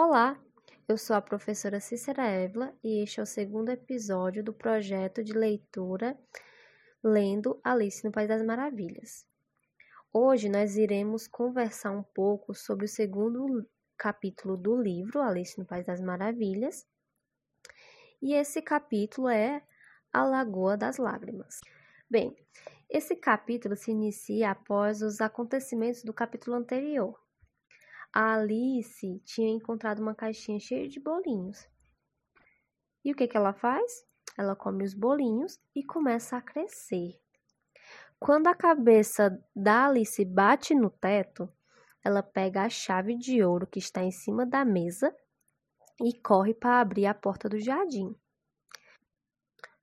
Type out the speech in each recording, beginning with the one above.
Olá, eu sou a professora Cícera Évila e este é o segundo episódio do projeto de leitura Lendo Alice no País das Maravilhas. Hoje nós iremos conversar um pouco sobre o segundo capítulo do livro Alice no País das Maravilhas. E esse capítulo é A Lagoa das Lágrimas. Bem, esse capítulo se inicia após os acontecimentos do capítulo anterior a Alice tinha encontrado uma caixinha cheia de bolinhos. E o que, que ela faz? Ela come os bolinhos e começa a crescer. Quando a cabeça da Alice bate no teto, ela pega a chave de ouro que está em cima da mesa e corre para abrir a porta do jardim.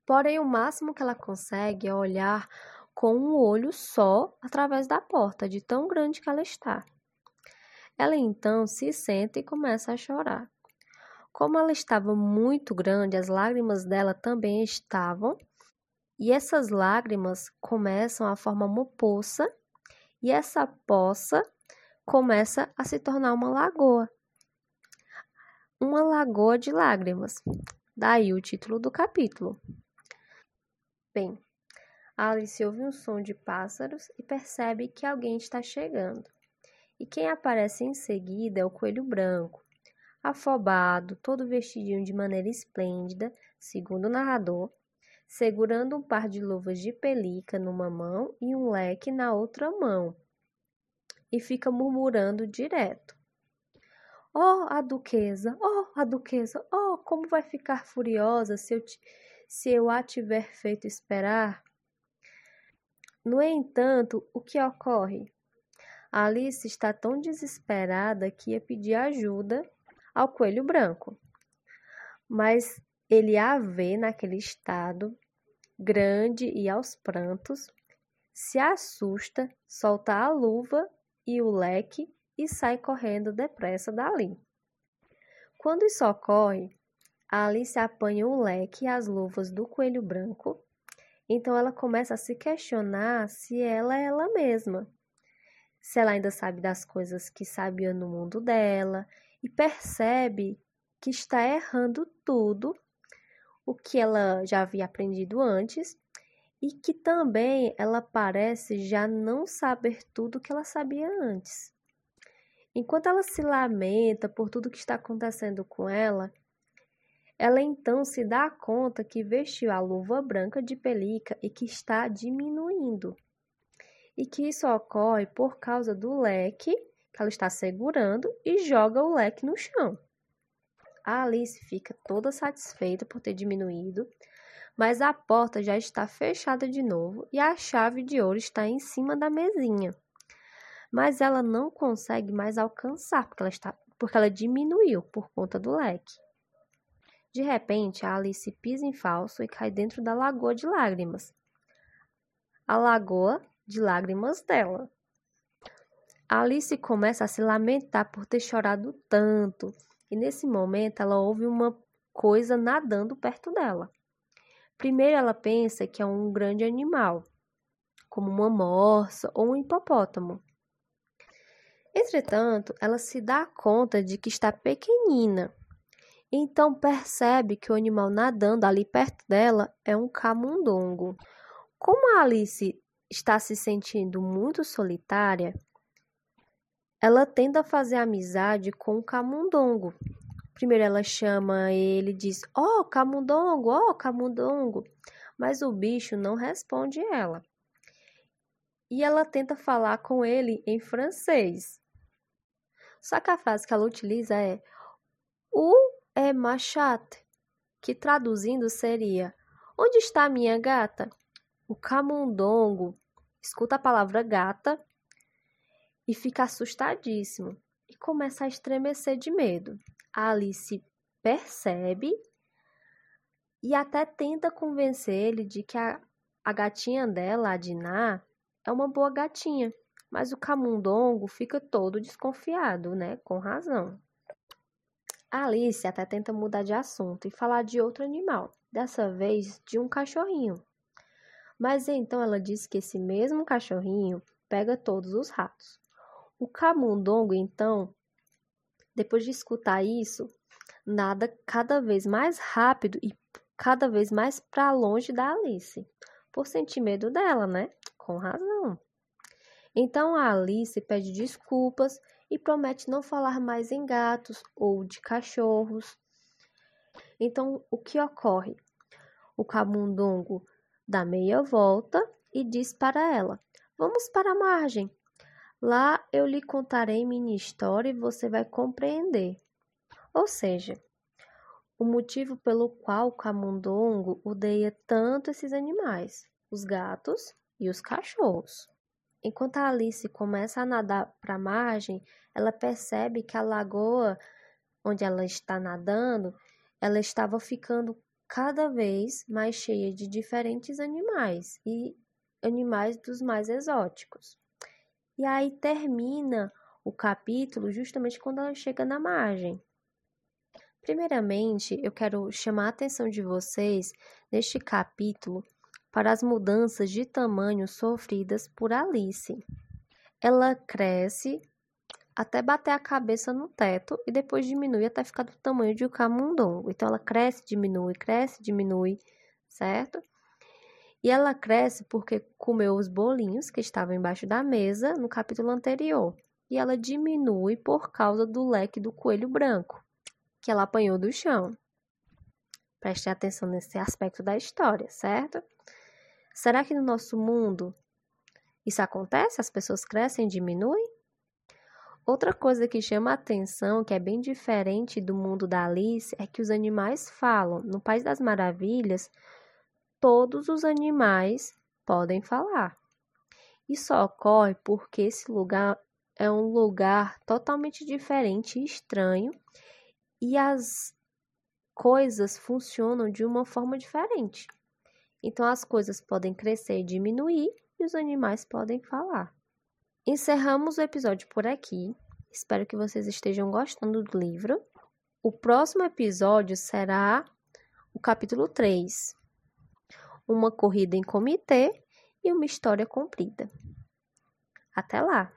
Porém, o máximo que ela consegue é olhar com um olho só através da porta, de tão grande que ela está. Ela então se senta e começa a chorar. Como ela estava muito grande, as lágrimas dela também estavam, e essas lágrimas começam a formar uma poça, e essa poça começa a se tornar uma lagoa. Uma lagoa de lágrimas. Daí o título do capítulo. Bem, Alice ouve um som de pássaros e percebe que alguém está chegando. E quem aparece em seguida é o coelho branco, afobado, todo vestidinho de maneira esplêndida, segundo o narrador, segurando um par de luvas de pelica numa mão e um leque na outra mão, e fica murmurando direto. Oh, a duquesa! Oh, a duquesa! Oh, como vai ficar furiosa se eu, se eu a tiver feito esperar? No entanto, o que ocorre? Alice está tão desesperada que ia pedir ajuda ao coelho branco. Mas ele a vê naquele estado, grande e aos prantos, se assusta, solta a luva e o leque e sai correndo depressa dali. Quando isso ocorre, Alice apanha o leque e as luvas do coelho branco, então ela começa a se questionar se ela é ela mesma se ela ainda sabe das coisas que sabia no mundo dela e percebe que está errando tudo o que ela já havia aprendido antes e que também ela parece já não saber tudo o que ela sabia antes. Enquanto ela se lamenta por tudo que está acontecendo com ela, ela então se dá conta que vestiu a luva branca de pelica e que está diminuindo e que isso ocorre por causa do leque que ela está segurando e joga o leque no chão. A Alice fica toda satisfeita por ter diminuído, mas a porta já está fechada de novo e a chave de ouro está em cima da mesinha. Mas ela não consegue mais alcançar porque ela, está, porque ela diminuiu por conta do leque. De repente, a Alice pisa em falso e cai dentro da lagoa de lágrimas. A lagoa de lágrimas dela. Alice começa a se lamentar por ter chorado tanto, e nesse momento ela ouve uma coisa nadando perto dela. Primeiro ela pensa que é um grande animal, como uma morsa ou um hipopótamo. Entretanto, ela se dá conta de que está pequenina. Então percebe que o animal nadando ali perto dela é um camundongo. Como a Alice está se sentindo muito solitária, ela tenta fazer amizade com o camundongo. Primeiro ela chama ele e diz: "Oh, camundongo, oh, camundongo", mas o bicho não responde ela. E ela tenta falar com ele em francês. Só que a frase que ela utiliza é "O é machat", que traduzindo seria: "Onde está minha gata?" O camundongo escuta a palavra gata e fica assustadíssimo e começa a estremecer de medo. A Alice percebe e até tenta convencer ele de que a, a gatinha dela, a Diná, é uma boa gatinha. Mas o camundongo fica todo desconfiado, né? Com razão. A Alice até tenta mudar de assunto e falar de outro animal, dessa vez de um cachorrinho. Mas então ela disse que esse mesmo cachorrinho pega todos os ratos. O camundongo então Depois de escutar isso, nada cada vez mais rápido e cada vez mais para longe da Alice, por sentir medo dela, né? Com razão. Então a Alice pede desculpas e promete não falar mais em gatos ou de cachorros. Então o que ocorre? O camundongo dá meia volta e diz para ela: Vamos para a margem. Lá eu lhe contarei minha história e você vai compreender. Ou seja, o motivo pelo qual o camundongo odeia tanto esses animais, os gatos e os cachorros. Enquanto a Alice começa a nadar para a margem, ela percebe que a lagoa onde ela está nadando, ela estava ficando cada vez mais cheia de diferentes animais e animais dos mais exóticos. E aí termina o capítulo justamente quando ela chega na margem. Primeiramente, eu quero chamar a atenção de vocês neste capítulo para as mudanças de tamanho sofridas por Alice. Ela cresce até bater a cabeça no teto e depois diminui até ficar do tamanho de um camundongo. Então ela cresce, diminui, cresce, diminui, certo? E ela cresce porque comeu os bolinhos que estavam embaixo da mesa no capítulo anterior. E ela diminui por causa do leque do coelho branco que ela apanhou do chão. Preste atenção nesse aspecto da história, certo? Será que no nosso mundo isso acontece? As pessoas crescem e diminuem? Outra coisa que chama a atenção, que é bem diferente do mundo da Alice, é que os animais falam. No País das Maravilhas, todos os animais podem falar. Isso ocorre porque esse lugar é um lugar totalmente diferente e estranho e as coisas funcionam de uma forma diferente. Então, as coisas podem crescer e diminuir e os animais podem falar. Encerramos o episódio por aqui. Espero que vocês estejam gostando do livro. O próximo episódio será o capítulo 3: Uma corrida em comitê e uma história comprida. Até lá!